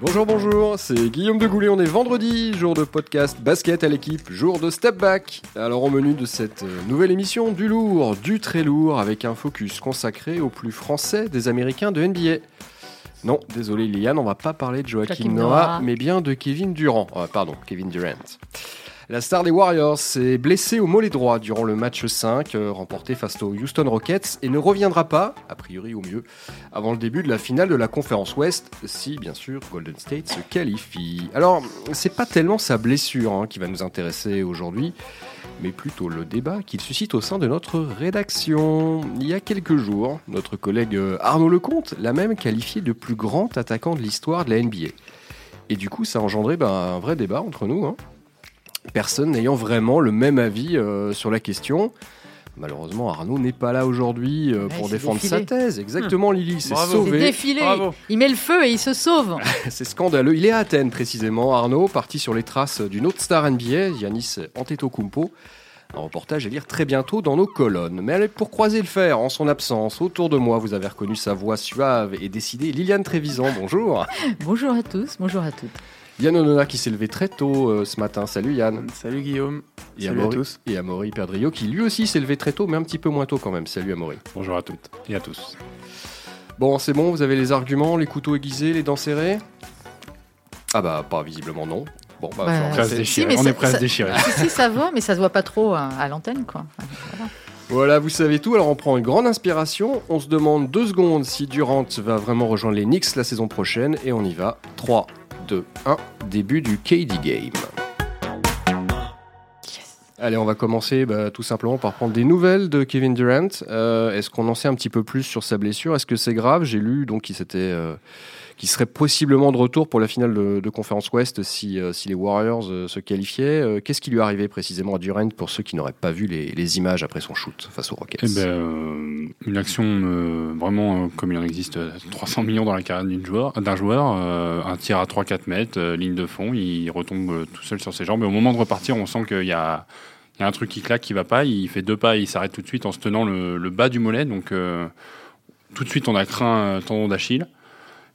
Bonjour, bonjour, c'est Guillaume de Goulet, on est vendredi, jour de podcast basket à l'équipe, jour de step back. Alors au menu de cette euh, nouvelle émission, du lourd, du très lourd, avec un focus consacré aux plus français des Américains de NBA. Non, désolé Liane, on va pas parler de Joachim Joachim Noah, Noah. mais bien de Kevin Durant. Ah, pardon, Kevin Durant. La star des Warriors s'est blessée au mollet droit durant le match 5 euh, remporté face aux Houston Rockets et ne reviendra pas, a priori au mieux, avant le début de la finale de la conférence Ouest, si bien sûr Golden State se qualifie. Alors, c'est pas tellement sa blessure hein, qui va nous intéresser aujourd'hui, mais plutôt le débat qu'il suscite au sein de notre rédaction. Il y a quelques jours, notre collègue euh, Arnaud Lecomte l'a même qualifié de plus grand attaquant de l'histoire de la NBA. Et du coup, ça a engendré ben, un vrai débat entre nous. hein. Personne n'ayant vraiment le même avis euh, sur la question. Malheureusement, Arnaud n'est pas là aujourd'hui euh, pour défendre défilé. sa thèse. Exactement, Lily, c'est sauvé. défilé. Bravo. Il met le feu et il se sauve. C'est scandaleux. Il est à Athènes précisément, Arnaud, parti sur les traces d'une autre star NBA, Yanis Antetokounmpo. Un reportage à lire très bientôt dans nos colonnes. Mais allez, pour croiser le fer en son absence, autour de moi, vous avez reconnu sa voix suave et décidée. Liliane Trévisan, bonjour. bonjour à tous, bonjour à toutes. Yann Onona qui s'est levé très tôt euh, ce matin. Salut Yann. Salut Guillaume. Et Salut à tous. Et Amaury Perdrio qui lui aussi s'est levé très tôt, mais un petit peu moins tôt quand même. Salut Amaury. Bonjour à toutes et à tous. Bon, c'est bon, vous avez les arguments, les couteaux aiguisés, les dents serrées? Ah bah, pas visiblement non. Bon, bah, Bah, On ça- est prêt à se déchirer. si, si, ça va, mais ça se voit pas trop à, à l'antenne, quoi. Voilà. Voilà, vous savez tout. Alors on prend une grande inspiration. On se demande deux secondes si Durant va vraiment rejoindre les Knicks la saison prochaine. Et on y va. 3, 2, 1. Début du KD Game. Allez, on va commencer bah, tout simplement par prendre des nouvelles de Kevin Durant. Euh, Est-ce qu'on en sait un petit peu plus sur sa blessure? Est-ce que c'est grave? J'ai lu donc qu'il s'était, qu'il serait possiblement de retour pour la finale de, de conférence Ouest si, euh, les Warriors euh, se qualifiaient. Euh, Qu'est-ce qui lui est arrivé précisément à Durant pour ceux qui n'auraient pas vu les, images après son shoot face aux Rockets Eh ben, une action vraiment comme il en existe euh, 300 millions dans la carrière d'un joueur, un tir à 3-4 mètres, ligne de fond, il retombe tout seul sur ses jambes. Et au moment de repartir, on sent qu'il y a, un truc qui claque, qui va pas. Il fait deux pas, et il s'arrête tout de suite en se tenant le, bas du mollet. Donc tout de suite, on a craint un tendon d'Achille.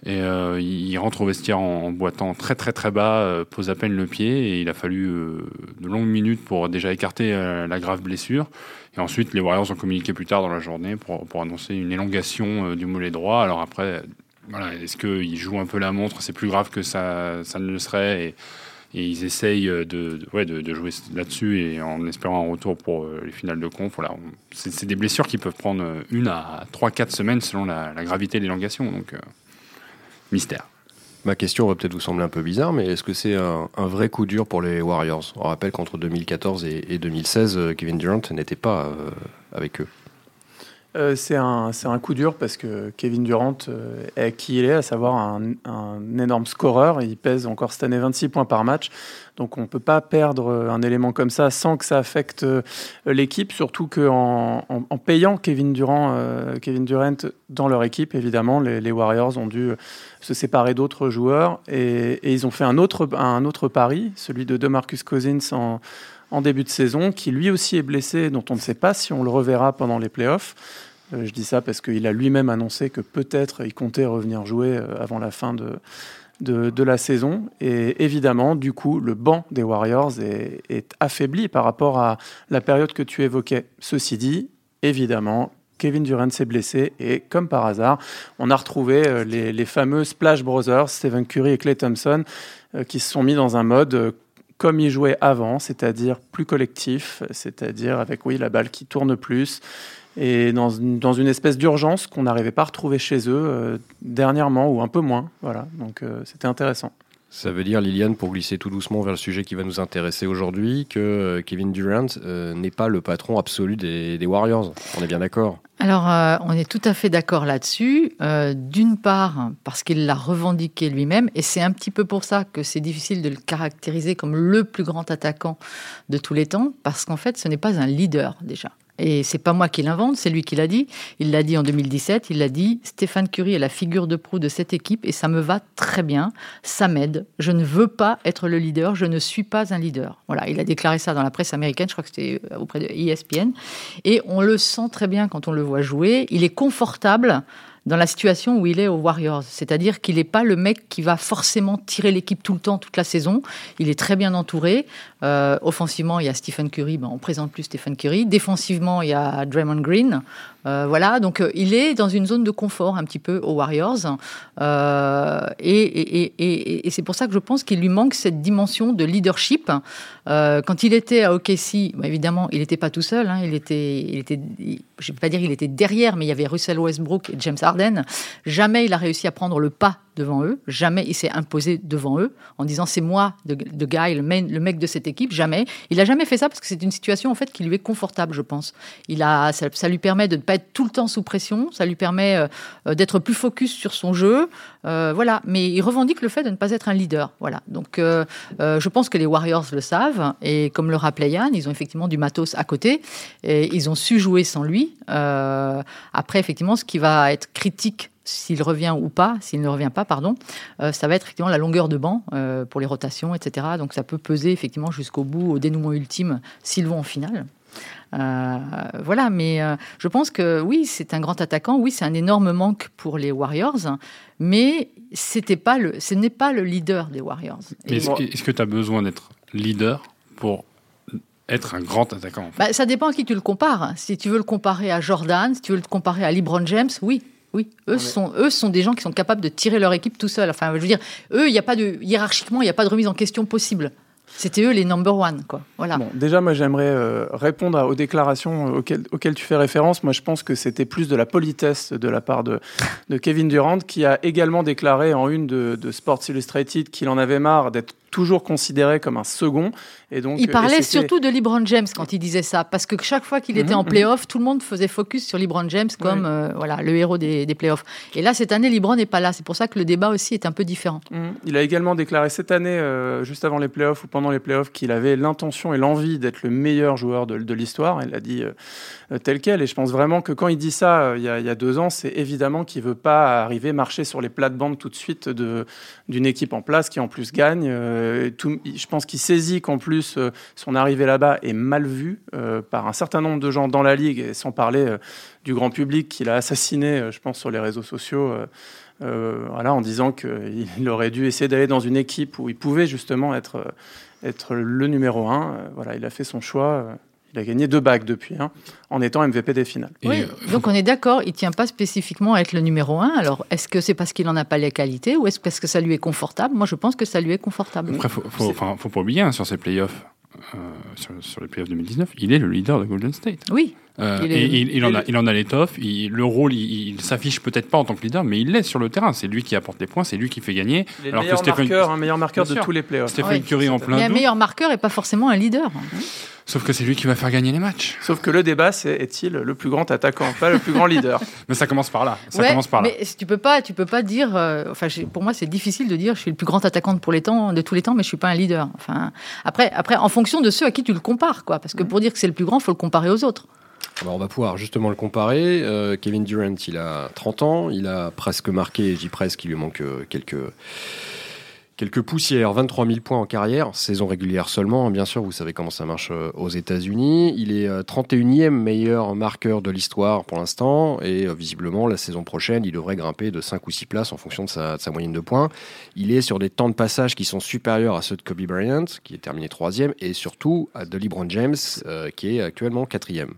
Et euh, il rentre au vestiaire en, boitant très très très bas, euh, pose à peine le pied et il a fallu euh, de longues minutes pour déjà écarter la grave blessure. Et ensuite, les Warriors ont communiqué plus tard dans la journée pour, annoncer une élongation du mollet droit. Alors après, est-ce qu'ils jouent un peu la montre? C'est plus grave que ça, ne le serait. Et, ils essayent de, jouer là-dessus et en espérant un retour pour les finales de conf. Voilà, c'est des blessures qui peuvent prendre une à 3-4 semaines selon la, la gravité de l'élongation. Donc, mystère. Ma question va peut-être vous sembler un peu bizarre, mais est-ce que c'est un, vrai coup dur pour les Warriors? On rappelle qu'entre 2014 et, et 2016, euh, Kevin Durant n'était pas euh, avec eux. Euh, c'est un, un coup dur parce que Kevin Durant euh, est qui il est, à savoir un, énorme scoreur. Il pèse encore cette année 26 points par match. Donc on ne peut pas perdre un élément comme ça sans que ça affecte euh, l'équipe, surtout qu'en en, payant Kevin, Durant, Kevin Durant dans leur équipe, évidemment, les, Warriors ont dû se séparer d'autres joueurs et, et ils ont fait un autre, un autre pari, celui de DeMarcus Cousins en, en début de saison, qui lui aussi est blessé, dont on ne sait pas si on le reverra pendant les playoffs. Euh, je dis ça parce qu'il a lui-même annoncé que peut-être il comptait revenir jouer euh, avant la fin de, de, la saison. Et évidemment, du coup, le banc des Warriors est, affaibli par rapport à la période que tu évoquais. Ceci dit, évidemment, Kevin Durant s'est blessé et comme par hasard, on a retrouvé euh, les, fameux Splash Brothers, Stephen Curry et Clay Thompson, qui se sont mis dans un mode comme ils jouaient avant, c'est-à-dire plus collectif, c'est-à-dire avec oui la balle qui tourne plus et dans, une- dans une espèce d'urgence qu'on n'arrivait pas à retrouver chez eux euh, dernièrement ou un peu moins. Voilà, donc euh, c'était intéressant. Ça veut dire, Liliane, pour glisser tout doucement vers le sujet qui va nous intéresser aujourd'hui, que euh, Kevin Durant euh, n'est pas le patron absolu des, des Warriors. On est bien d'accord? Alors, euh, on est tout à fait d'accord là-dessus. Euh, D'une part, parce qu'il l'a revendiqué lui-même, et c'est un petit peu pour ça que c'est difficile de le caractériser comme le plus grand attaquant de tous les temps, parce qu'en fait, ce n'est pas un leader déjà. Et c'est pas moi qui l'invente, c'est lui qui l'a dit. Il l'a dit en 2017. Il l'a dit. Stéphane Curie est la figure de proue de cette équipe et ça me va très bien. Ça m'aide. Je ne veux pas être le leader. Je ne suis pas un leader. Voilà. Il a déclaré ça dans la presse américaine. Je crois que c'était euh, auprès de ESPN. Et on le sent très bien quand on le voit jouer. Il est confortable dans la situation où il est aux Warriors. C'est-à-dire qu'il n'est pas le mec qui va forcément tirer l'équipe tout le temps, toute la saison. Il est très bien entouré. Euh, offensivement, il y a Stephen Curry. Ben, on présente plus Stephen Curry. Défensivement, il y a Draymond Green. Euh, voilà, donc euh, il est dans une zone de confort un petit peu aux Warriors. Euh, et, c'est pour ça que je pense qu'il lui manque cette dimension de leadership. Quand il était à OKC, évidemment, il n'était pas tout seul. Hein, il était, il je ne vais pas dire qu'il était derrière, mais il y avait Russell Westbrook et James Harden. Jamais il a réussi à prendre le pas devant eux. Jamais il s'est imposé devant eux en disant c'est moi, de, Guy, le, main, le, mec de cette équipe. Jamais. Il n'a jamais fait ça parce que c'est une situation en fait qui lui est confortable, je pense. Il a, ça, lui permet de ne pas être tout le temps sous pression. Ça lui permet euh, d'être plus focus sur son jeu. Euh, voilà. Mais il revendique le fait de ne pas être un leader. Voilà. Donc euh, je pense que les Warriors le savent et comme le rappelait Yann, ils ont effectivement du matos à côté et ils ont su jouer sans lui. Après, effectivement, ce qui va être critique s'il revient ou pas, s'il ne revient pas, pardon, euh, ça va être effectivement la longueur de banc euh, pour les rotations, etc. Donc ça peut peser effectivement jusqu'au bout, au dénouement ultime, s'ils vont en finale. Euh, voilà, mais je pense que oui, c'est un grand attaquant, oui, c'est un énorme manque pour les Warriors, mais c'était pas le, ce n'est pas le leader des Warriors. Est-ce est que tu as besoin d'être leader pour être un grand attaquant en fait? Bah, Ça dépend à qui tu le compares. Si tu veux le comparer à Jordan, si tu veux le comparer à LeBron James, oui, oui, eux sont, eux sont des gens qui sont capables de tirer leur équipe tout seuls. Enfin, je veux dire, eux, il n'y a pas de hiérarchiquement, il n'y a pas de remise en question possible. C'était eux les number one, quoi. Voilà. Bon, déjà, moi, j'aimerais euh, répondre à, aux déclarations auxquelles, auxquelles, tu fais référence. Moi, je pense que c'était plus de la politesse de la part de, de Kevin Durant, qui a également déclaré en une de, de Sports Illustrated qu'il en avait marre d'être toujours considéré comme un second. Et donc, il parlait surtout de LeBron James quand il disait ça, parce que chaque fois qu'il était mmh, en playoff, mmh. tout le monde faisait focus sur LeBron James comme oui. euh, voilà, le héros des, des playoffs. Et là, cette année, LeBron n'est pas là. C'est pour ça que le débat aussi est un peu différent. Mmh. Il a également déclaré cette année, euh, juste avant les playoffs ou pendant les playoffs, qu'il avait l'intention et l'envie d'être le meilleur joueur de, de l'histoire. Il l'a dit euh, tel quel. Et je pense vraiment que quand il dit ça euh, il y, a, il y a deux ans, c'est évidemment qu'il veut pas arriver marcher sur les plates-bandes tout de suite d'une équipe en place qui en plus gagne. Euh, tout, je pense qu'il saisit qu'en plus euh, son arrivée là-bas est mal vue euh, par un certain nombre de gens dans la ligue, et sans parler euh, du grand public qu'il a assassiné, je pense, sur les réseaux sociaux. en disant qu'il aurait dû essayer d'aller dans une équipe où il pouvait justement être, être le numéro un. Voilà, il a fait son choix. Il a gagné deux bagues depuis, hein, en étant MVP des finales. Oui, donc on est d'accord, il ne tient pas spécifiquement à être le numéro un. Alors, est-ce que c'est parce qu'il n'en a pas les qualités ou est-ce parce que ça lui est confortable? Moi, je pense que ça lui est confortable. Après, il ne faut, faut, faut, pas oublier, hein, sur ces playoffs, euh, sur, sur, les playoffs 2019, il est le leader de Golden State. Oui. Euh, il, est, et il, il, en a, il en a l'étoffe. Le rôle, il, il s'affiche peut-être pas en tant que leader, mais il l'est sur le terrain. C'est lui qui apporte les points, c'est lui qui fait gagner. Il est alors meilleur que Stephen, marqueur, un meilleur marqueur de tous les playoffs. Stephen Curry en plein. Mais un meilleur marqueur et pas forcément un leader. Sauf que c'est lui qui va faire gagner les matchs. Sauf que le débat, c'est est-il le plus grand attaquant, pas le plus grand leader? Mais ça commence par là. Ça ouais, commence par là. Mais tu peux pas, tu peux pas dire. Euh, enfin, pour moi, c'est difficile de dire je suis le plus grand attaquant de pour les temps, de tous les temps, mais je suis pas un leader. Enfin, après, après, en fonction de ceux à qui tu le compares, quoi. Parce que pour dire que c'est le plus grand, faut le comparer aux autres. Alors on va pouvoir justement le comparer. Euh, Kevin Durant, il a 30 ans, il a presque marqué, dis presque, il lui manque euh, quelques quelques poussières, 23 000 points en carrière, saison régulière seulement, bien sûr, vous savez comment ça marche euh, aux États-Unis. Il est 31e meilleur marqueur de l'histoire pour l'instant, et visiblement, la saison prochaine, il devrait grimper de 5 ou 6 places en fonction de sa, moyenne de points. Il est sur des temps de passage qui sont supérieurs à ceux de Kobe Bryant, qui est terminé 3e, et surtout à de LeBron James, euh, qui est actuellement 4e.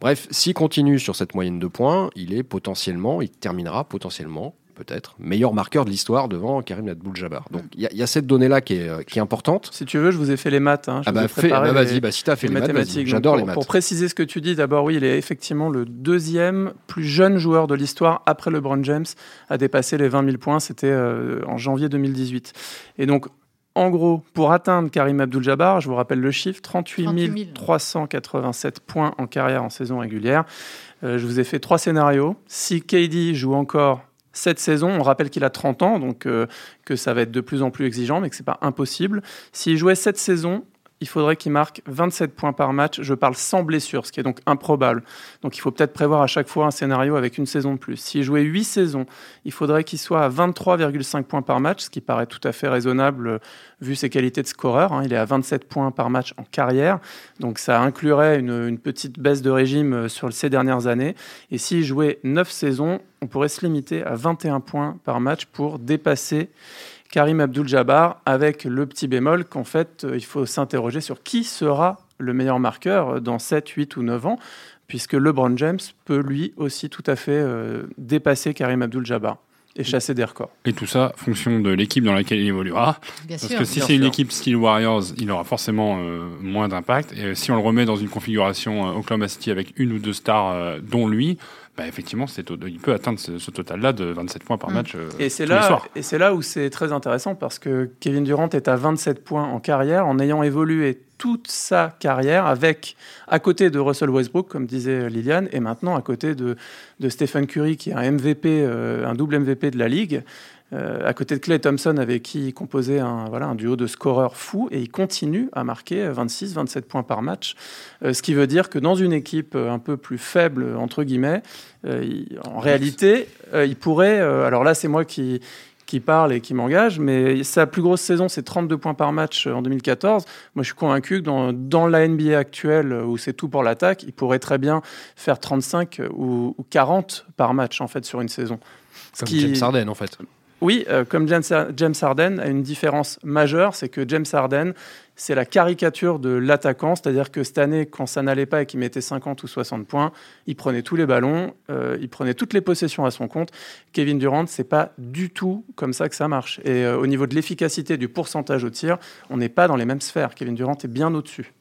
Bref, s'il continue sur cette moyenne de points, il est potentiellement, il terminera potentiellement peut-être, meilleur marqueur de l'histoire devant Karim Abdul-Jabbar. Donc il y, y, a cette donnée-là qui est, qui est, importante. Si tu veux, je vous ai fait les maths. Hein. ah bah, fais, bah vas-y, bah, si tu as fait les, les mathématiques, j'adore les maths. Pour préciser ce que tu dis, d'abord, oui, il est effectivement le deuxième plus jeune joueur de l'histoire après LeBron James à dépasser les 20 000 points. C'était euh, en janvier 2018. Et donc, en gros, pour atteindre Karim Abdul-Jabbar, je vous rappelle le chiffre, 38 387 points en carrière en saison régulière. Euh, je vous ai fait trois scénarios. Si KD joue encore cette saison, on rappelle qu'il a 30 ans, donc euh, que ça va être de plus en plus exigeant, mais que c'est pas impossible. S'il jouait cette saison, il faudrait qu'il marque 27 points par match. Je parle sans blessure, ce qui est donc improbable. Donc il faut peut-être prévoir à chaque fois un scénario avec une saison de plus. S'il jouait 8 saisons, il faudrait qu'il soit à 23,5 points par match, ce qui paraît tout à fait raisonnable euh, vu ses qualités de scoreur. Hein. Il est à 27 points par match en carrière. Donc ça inclurait une, petite baisse de régime euh, sur ces dernières années. Et s'il jouait 9 saisons, on pourrait se limiter à 21 points par match pour dépasser Karim Abdul-Jabbar, avec le petit bémol qu'en fait, euh, il faut s'interroger sur qui sera le meilleur marqueur euh, dans 7, 8 ou 9 ans, puisque LeBron James peut lui aussi tout à fait euh, dépasser Karim Abdul-Jabbar et chasser des records. Et tout ça, fonction de l'équipe dans laquelle il évoluera. Parce que si c'est une équipe style Warriors, il aura forcément moins d'impact. Et si on le remet dans une configuration Oklahoma City avec une ou deux stars, dont lui, bah, effectivement, il peut atteindre ce, total-là de 27 points par mm. match. Euh, et c'est là, et c'est là où c'est très intéressant parce que Kevin Durant est à 27 points en carrière en ayant évolué toute sa carrière avec à côté de Russell Westbrook, comme disait Liliane, et maintenant à côté de, de Stephen Curry, qui est un MVP, euh, un double MVP de la ligue. Euh, à côté de Clay Thompson, avec qui il composait un, voilà, un duo de scoreurs fous, et il continue à marquer 26-27 points par match. Euh, ce qui veut dire que dans une équipe euh, un peu plus faible, entre guillemets, en réalité, il pourrait. alors là, c'est moi qui, qui parle et qui m'engage, mais sa plus grosse saison, c'est 32 points par match en 2014. Moi, je suis convaincu que dans, dans la NBA actuelle, où c'est tout pour l'attaque, il pourrait très bien faire 35 ou, 40 par match, en fait, sur une saison. Comme James Harden, en fait. Oui, euh, comme James Harden a une différence majeure, c'est que James Harden, c'est la caricature de l'attaquant, c'est-à-dire que cette année, quand ça n'allait pas et qu'il mettait 50 ou 60 points, il prenait tous les ballons, euh, il prenait toutes les possessions à son compte. Kevin Durant, c'est pas du tout comme ça que ça marche. Et euh, au niveau de l'efficacité du pourcentage au tir, on n'est pas dans les mêmes sphères. Kevin Durant est bien au-dessus.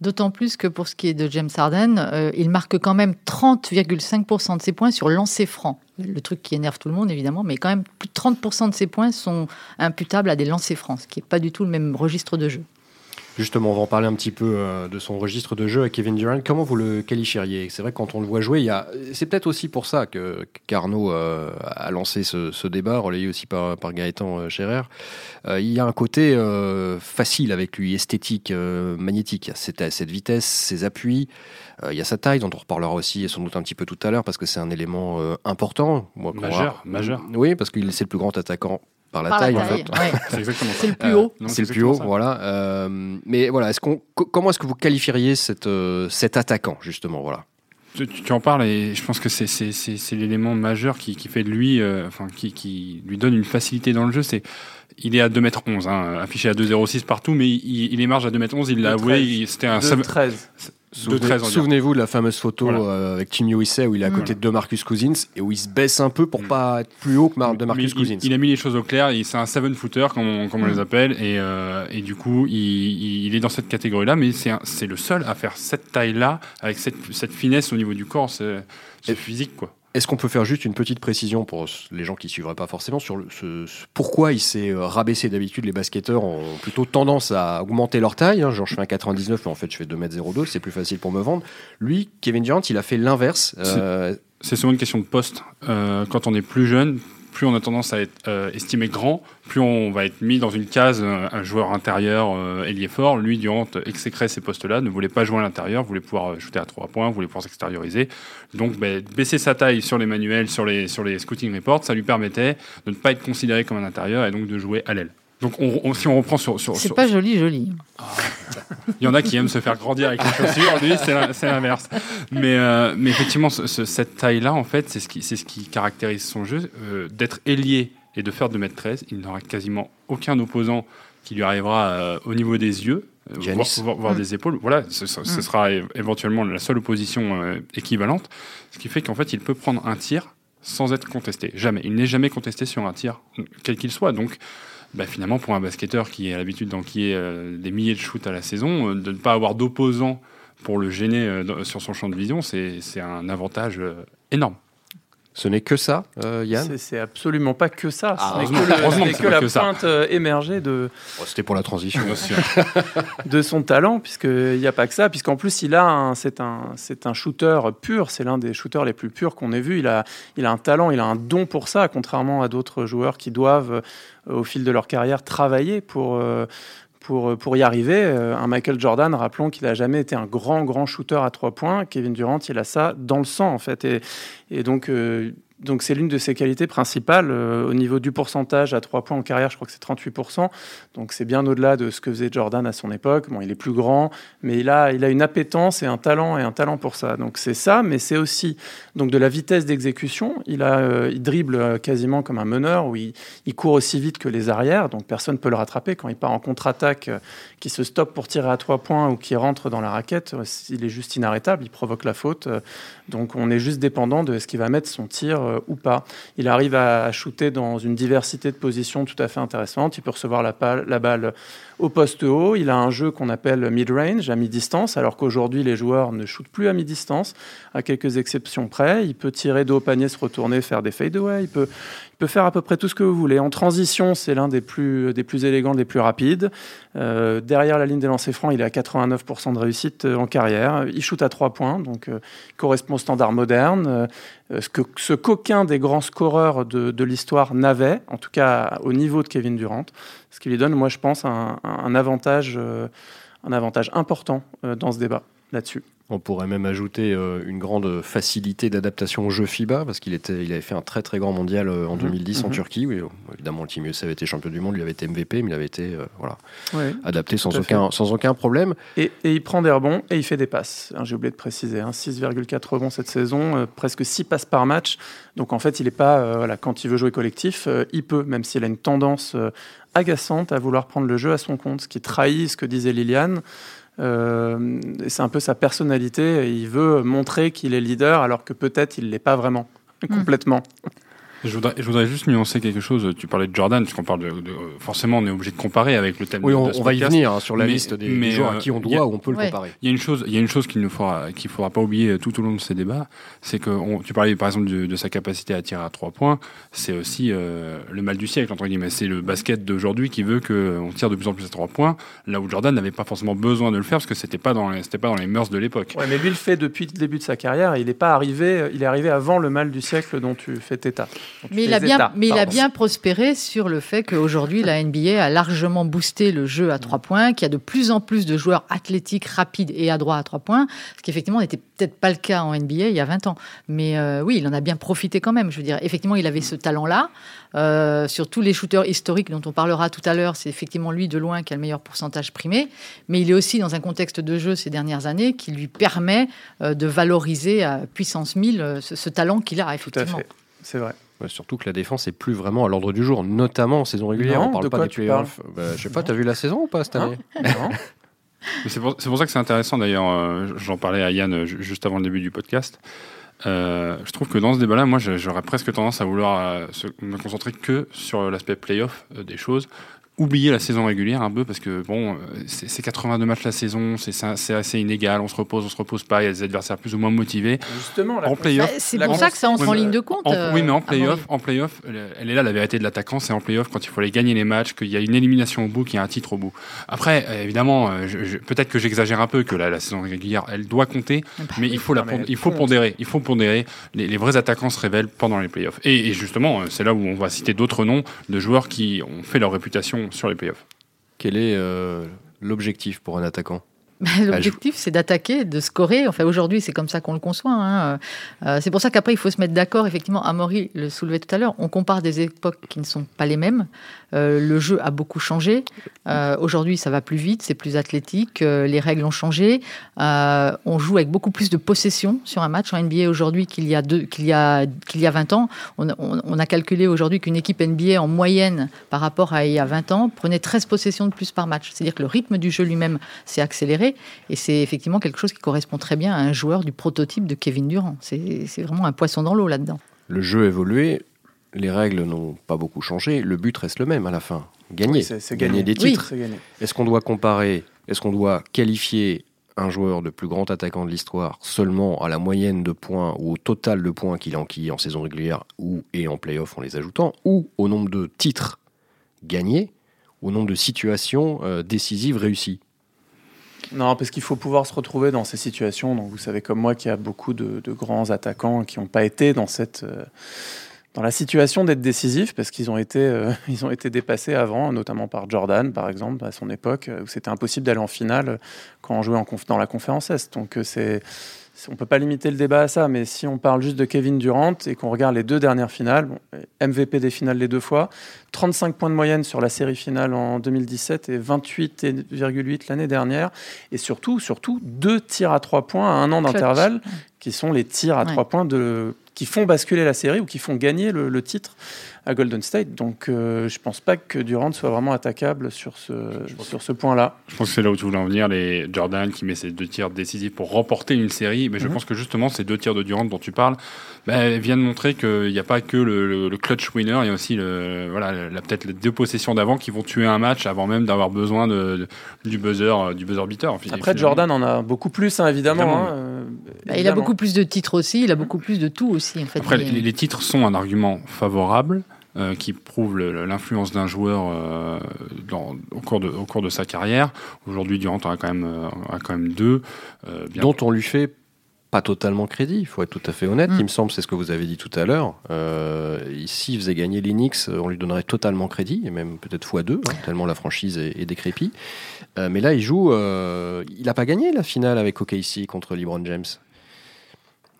D'autant plus que pour ce qui est de James Harden, il marque quand même 30,5% de ses points sur lancer franc. Le truc qui énerve tout le monde, évidemment, mais quand même plus de 30% de ses points sont imputables à des lancers francs, ce qui n'est pas du tout le même registre de jeu. Justement, on va en parler un petit peu euh, de son registre de jeu à Kevin Durant. Comment vous le qualifieriez? C'est vrai que quand on le voit jouer, il y a... c'est peut-être aussi pour ça que Carnot euh, a lancé ce, débat, relayé aussi par, par Gaëtan euh, Scherer. il y a un côté facile avec lui, esthétique, magnétique. C'est cette vitesse, ses appuis. il y a sa taille, dont on reparlera aussi sans doute un petit peu tout à l'heure, parce que c'est un élément important. majeur, majeur. Oui, parce qu'il c'est le plus grand attaquant par la taille, en fait. c'est exactement C'est le plus haut. c'est le plus haut, voilà. Euh, mais voilà, est-ce qu'on, comment est-ce que vous qualifieriez cette, euh, cet attaquant, justement, voilà? Tu, en parles et je pense que c'est, c'est, c'est, l'élément majeur qui, qui, fait de lui, euh, enfin, qui, qui, lui donne une facilité dans le jeu. C'est, il est à 2m11, hein, affiché à 2,06 partout, mais il, il émarge à 2m11, il l'a avoué, c'était un... 13. Souvenez-vous de la fameuse photo euh, avec Tim Wisset où il est à côté de Marcus Cousins et où il se baisse un peu pour mm. pas être plus haut que de Marcus Cousins. Il, a mis les choses au clair. C'est un seven footer comme on, comme on les mm. appelle et, euh, et, du coup il, il, est dans cette catégorie-là, mais c'est le seul à faire cette taille-là avec cette, cette, finesse au niveau du corps. C'est physique quoi. Est-ce qu'on peut faire juste une petite précision pour les gens qui ne suivraient pas forcément sur le, ce, pourquoi il s'est euh, rabaissé d'habitude Les basketteurs ont plutôt tendance à augmenter leur taille. Hein. genre, je fais un 99, mais en fait, je fais 2m02, c'est plus facile pour me vendre. Lui, Kevin Durant, il a fait l'inverse. Euh, c'est souvent une question de poste. Euh, quand on est plus jeune, plus on a tendance à être euh, estimé grand, plus on va être mis dans une case, euh, un joueur intérieur euh, ailier fort. Lui, Durant exécrait ces postes-là, ne voulait pas jouer à l'intérieur, voulait pouvoir shooter à trois points, voulait pouvoir s'extérioriser. Donc, ben, baisser sa taille sur les manuels, sur les, sur les scouting reports, ça lui permettait de ne pas être considéré comme un intérieur et donc de jouer à l'aile. Donc, si on reprend sur. sur c'est pas joli, joli. Il y en a qui aiment se faire grandir avec les chaussures, lui, c'est l'inverse. Mais, euh, mais effectivement, cette taille-là, en fait, c'est ce, qui, ce qui caractérise son jeu. Euh, d'être ailier et de faire 2m13, il n'aura quasiment aucun opposant qui lui arrivera euh, au niveau des yeux, voire, mm. des épaules. Voilà, ce, ce mm. sera éventuellement la seule opposition équivalente. Ce qui fait qu'en fait, il peut prendre un tir sans être contesté. Jamais. Il n'est jamais contesté sur un tir, quel qu'il soit. Donc, bah, finalement, pour un basketteur qui a l'habitude d'enquiller euh, des milliers de shoots à la saison, euh, de ne pas avoir d'opposants pour le gêner euh, sur son champ de vision, c'est un avantage énorme. Ce n'est que ça, Yann C'est absolument pas que ça. Ah, ce n'est que, la pointe émergée de. Oh, c'était pour la transition. de son talent, puisqu'il n'y a pas que ça. Puisqu'en plus, il a c'est un, un shooter pur. C'est l'un des shooters les plus purs qu'on ait vu. Il a, il a un talent, il a un don pour ça, contrairement à d'autres joueurs qui doivent au fil de leur carrière travailler pour, euh, pour, pour y arriver. un Michael Jordan, rappelons qu'il n'a jamais été un grand, grand shooter à trois points. Kevin Durant, il a ça dans le sang, en fait. Et, et donc, donc c'est l'une de ses qualités principales. Euh, au niveau du pourcentage à 3 points en carrière, je crois que c'est 38%. Donc c'est bien au-delà de ce que faisait Jordan à son époque. Bon, il est plus grand, mais il a, il a une appétence et un talent et un talent pour ça. Donc c'est ça, mais c'est aussi donc de la vitesse d'exécution. Il, euh, dribble euh, quasiment comme un meneur, où il, court aussi vite que les arrières, donc personne ne peut le rattraper. Quand il part en contre-attaque, qui se stoppe pour tirer à 3 points ou qui rentre dans la raquette, il est juste inarrêtable, il provoque la faute. Donc on est juste dépendant de ce qu'il va mettre son tir euh, ou pas. Il arrive à, shooter dans une diversité de positions tout à fait intéressante. Il peut recevoir la, la balle au poste haut. Il a un jeu qu'on appelle mid-range, à mi-distance, alors qu'aujourd'hui les joueurs ne shootent plus à mi-distance, à quelques exceptions près. Il peut tirer de haut panier, se retourner, faire des fade-away. Il peut, il peut faire à peu près tout ce que vous voulez. En transition, c'est l'un des plus, élégants, des plus rapides. Euh, derrière la ligne des lancers francs, il est à 89% de réussite euh, en carrière. Il shoot à 3 points, donc euh, correspond au standard moderne. ce qu'aucun des grands scoreurs de l'histoire n'avait, en tout cas au niveau de Kevin Durant ce qui lui donne, moi, je pense, un, avantage, un avantage important dans ce débat là-dessus. On pourrait même ajouter euh, une grande facilité d'adaptation au jeu FIBA, parce qu'il était, il avait fait un très très grand mondial euh, en 2010 mhm. en mhm. Turquie. Oui, évidemment, le Team USA avait été champion du monde, lui avait été MVP, mais il avait été euh, voilà, adapté sans aucun, sans aucun problème. Et, il prend des rebonds et il fait des passes. Hein, j'ai oublié de préciser, 6,4 hein, rebonds cette saison, presque 6 passes par match. Donc en fait, il n'est pas, voilà, quand il veut jouer collectif, il peut, même s'il a une tendance agaçante à vouloir prendre le jeu à son compte, ce qui trahit ce que disait Liliane. Euh, c'est un peu sa personnalité. il veut montrer qu'il est leader alors que peut-être il l'est pas vraiment hmm. complètement. Je voudrais, je voudrais, juste nuancer quelque chose. Tu parlais de Jordan, puisqu'on parle de, forcément, on est obligé de comparer avec le thème. Oui, on, on va y venir hein, sur la liste des, joueurs à qui on doit ou on peut le comparer. Il y a une chose, il y a une chose qu'il ne faudra, qu'il faudra pas oublier tout au long de ces débats, c'est que tu parlais par exemple de, sa capacité à tirer à trois points. C'est aussi euh, le mal du siècle entre guillemets. C'est le basket d'aujourd'hui qui veut qu'on tire de plus en plus à trois points, là où Jordan n'avait pas forcément besoin de le faire parce que c'était pas dans, c'était pas dans les mœurs de l'époque. Ouais, mais lui le fait depuis le début de sa carrière. Il n'est pas arrivé, il est arrivé avant le mal du siècle dont tu fais état. Mais il a bien mais il a bien prospéré sur le fait qu'aujourd'hui, la NBA a largement boosté le jeu à trois points, qu'il y a de plus en plus de joueurs athlétiques, rapides et adroits à trois points, ce qui effectivement n'était peut-être pas le cas en NBA il y a 20 ans. Mais euh, oui, il en a bien profité quand même. Je veux dire, effectivement, il avait ce talent-là. Euh, sur tous les shooters historiques dont on parlera tout à l'heure, c'est effectivement lui de loin qui a le meilleur pourcentage primé. Mais il est aussi dans un contexte de jeu ces dernières années qui lui permet euh, de valoriser à puissance 1000 ce, talent qu'il a, effectivement. C'est vrai surtout que la défense est plus vraiment à l'ordre du jour, notamment en saison régulière. on parle pas des playoffs. Bah, je sais pas, tu as vu la saison ou pas cette année C'est pour, ça que c'est intéressant d'ailleurs. Euh, j'en parlais à Yann euh, juste avant le début du podcast. Euh, je trouve que dans ce débat-là, moi, j'aurais presque tendance à vouloir me concentrer que sur l'aspect playoff des choses oublier la saison régulière un peu parce que bon, euh, c'est 82 matchs la saison, c'est assez inégal, on se repose, on se repose pas, il y a des adversaires plus ou moins motivés. Justement, en playoff, c'est pour ça que ça entre en ligne de compte. oui, mais en euh, playoff, en playoff, elle est là la vérité de l'attaquant, c'est en playoff quand il faut aller gagner les matchs, qu'il y a une élimination au bout, qu'il y a un titre au bout. Après, euh, évidemment, peut-être que j'exagère un peu que la, la, saison régulière, elle doit compter, bah mais il faut la, il faut pondérer, il faut pondérer. Les, vrais attaquants se révèlent pendant les playoffs. Et, et justement, c'est là où on va citer d'autres noms de joueurs qui ont fait leur réputation sur les playoffs. Quel est euh, l'objectif pour un attaquant? L'objectif, c'est d'attaquer, de scorer. Enfin, aujourd'hui, c'est comme ça qu'on le conçoit. Hein. Euh, c'est pour ça qu'après, il faut se mettre d'accord. Effectivement, Amaury le soulevait tout à l'heure. On compare des époques qui ne sont pas les mêmes. Euh, le jeu a beaucoup changé. Euh, aujourd'hui, ça va plus vite, c'est plus athlétique. les règles ont changé. on joue avec beaucoup plus de possession sur un match en NBA aujourd'hui qu'il y a y y a 20 ans. On, a calculé aujourd'hui qu'une équipe NBA en moyenne par rapport à il y a 20 ans prenait 13 possessions de plus par match. C'est-à-dire que le rythme du jeu lui-même s'est accéléré. Et c'est effectivement quelque chose qui correspond très bien à un joueur du prototype de Kevin Durant. C'est vraiment un poisson dans l'eau là-dedans. Le jeu évolué, les règles n'ont pas beaucoup changé, le but reste le même à la fin. Gagner, c'est gagner des titres. Est-ce qu'on doit comparer, est-ce qu'on doit qualifier un joueur de plus grand attaquant de l'histoire seulement à la moyenne de points ou au total de points qu'il enquille en saison régulière ou et en playoff en les ajoutant, ou au nombre de titres gagnés, au nombre de situations euh, décisives réussies? Non, parce qu'il faut pouvoir se retrouver dans ces situations. Donc, vous savez comme moi qu'il y a beaucoup de, grands attaquants qui n'ont pas été dans cette, euh, dans la situation d'être décisif parce qu'ils ont été euh, ils ont été dépassés avant, notamment par Jordan par exemple à son époque où c'était impossible d'aller en finale quand on jouait en dans la conférence Est. Donc c'est on peut pas limiter le débat à ça, mais si on parle juste de Kevin Durant et qu'on regarde les deux dernières finales, MVP des finales les deux fois, 35 points de moyenne sur la série finale en 2017 et 28,8 l'année dernière, et surtout, surtout deux tirs à trois points à un an d'intervalle, qui sont les tirs à trois points de, qui font basculer la série ou qui font gagner le titre à Golden State. Donc euh, je pense pas que Durant soit vraiment attaquable sur ce, sur ce point-là. Je pense que c'est là où tu voulais en venir, les Jordan qui met ces deux tirs décisifs pour remporter une série. Mais je mhm. pense que justement ces deux tirs de Durant dont tu parles bah, viennent montrer qu'il n'y a pas que le, clutch winner, il y a aussi le, voilà, peut-être les deux possessions d'avant qui vont tuer un match avant même d'avoir besoin de, du buzzer du buzzer beater. Après Jordan en a beaucoup plus hein, évidemment. Hein, euh, bah, il a beaucoup plus de titres aussi, il a beaucoup plus de tout aussi. En fait, Après les titres sont un argument favorable. Euh, qui prouve l'influence d'un joueur euh, au, cours de, au cours de sa carrière. Aujourd'hui, Durant en a quand même, euh, a quand même deux. Dont on lui fait pas totalement crédit, il faut être tout à fait honnête. Mm. Il me semble, c'est ce que vous avez dit tout à l'heure. ici, il faisait gagner l'Enix, on lui donnerait totalement crédit, et même peut-être fois deux, hein, tellement la franchise est, est décrépite. mais là, il joue. il n'a pas gagné la finale avec OKC contre LeBron James.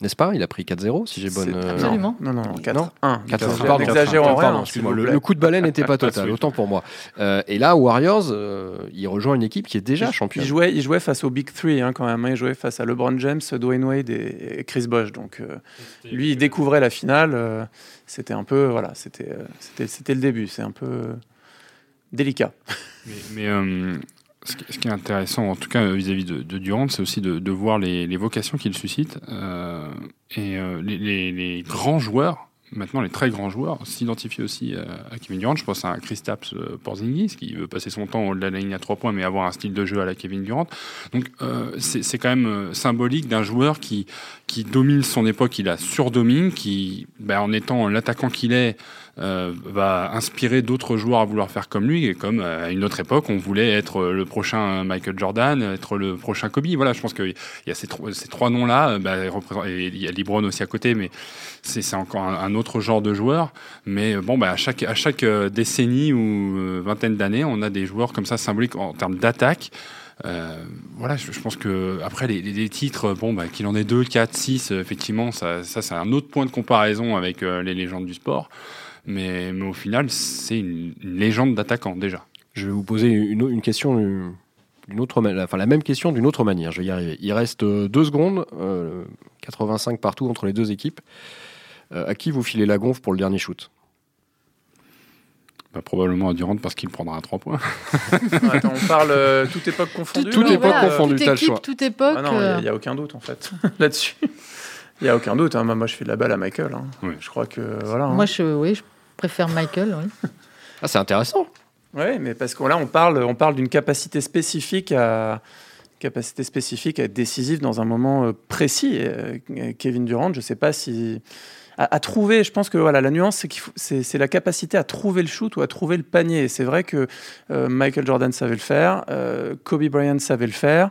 N'est-ce pas? Il a pris 4-0, si j'ai bonne. Euh, Absolument. Non, non, non 4-1. Pardon, excuse-moi. Le, coup de balai n'était pas total, autant pour moi. Euh, et là, Warriors, euh, il rejoint une équipe qui est déjà championne. Il jouait, il jouait face au Big Three hein, quand même. Hein. Il jouait face à LeBron James, Dwayne Wade et, Chris Bosh. Donc, lui, il découvrait la finale. c'était un peu. Voilà, c'était le début. C'est un peu délicat. Mais, ce qui est intéressant, en tout cas vis-à-vis de, Durant, c'est aussi de, voir les, vocations qu'il suscite. Euh, et euh, les, grands joueurs, maintenant les très grands joueurs, s'identifient aussi à, Kevin Durant. Je pense à Kristaps euh, Porzingis, qui veut passer son temps au-delà de la ligne à trois points, mais avoir un style de jeu à la Kevin Durant. Donc c'est quand même symbolique d'un joueur qui, domine son époque, il a surdomine, qui, ben, en étant l'attaquant qu'il est, euh, va inspirer d'autres joueurs à vouloir faire comme lui. Et comme euh, à une autre époque, on voulait être le prochain Michael Jordan, être le prochain Kobe. Voilà, je pense qu'il y a ces, ces trois noms-là. Euh, bah, et il y a LeBron aussi à côté, mais c'est encore un, autre genre de joueur. Mais bon, bah, à chaque, à chaque décennie ou vingtaine d'années, on a des joueurs comme ça symboliques en termes d'attaque. voilà, je, pense que après les, titres, bon, bah, qu'il en ait deux, quatre, six, effectivement, ça, ça c'est un autre point de comparaison avec les légendes du sport. Mais, au final, c'est une, légende d'attaquant déjà. Je vais vous poser une, question d'une autre, enfin la même question d'une autre manière. Je vais y arriver. Il reste euh, deux secondes, 85 euh, partout entre les deux équipes. Euh, à qui vous filez la gonfle pour le dernier shoot? Bah, probablement à Durant parce qu'il prendra un 3 points. Attends, on parle toute époque confondue. Toute, époque confondue, toute, équipe, toute époque. Ah non, il n'y a, aucun doute en fait là-dessus. Il n'y a aucun doute. Hein. Moi, je fais de la balle à Michael. Hein. Je crois que voilà. Moi, hein. je, oui, je préfère Michael, oui. ah, c'est intéressant. Oui, mais parce que là, on parle, on parle d'une capacité spécifique à capacité spécifique à être décisive dans un moment euh, précis. Euh, Kevin Durant, je ne sais pas si à, trouver. Je pense que voilà, la nuance, c'est, qu'il c'est, la capacité à trouver le shoot ou à trouver le panier. c'est vrai que euh, Michael Jordan savait le faire, Kobe Bryant savait le faire.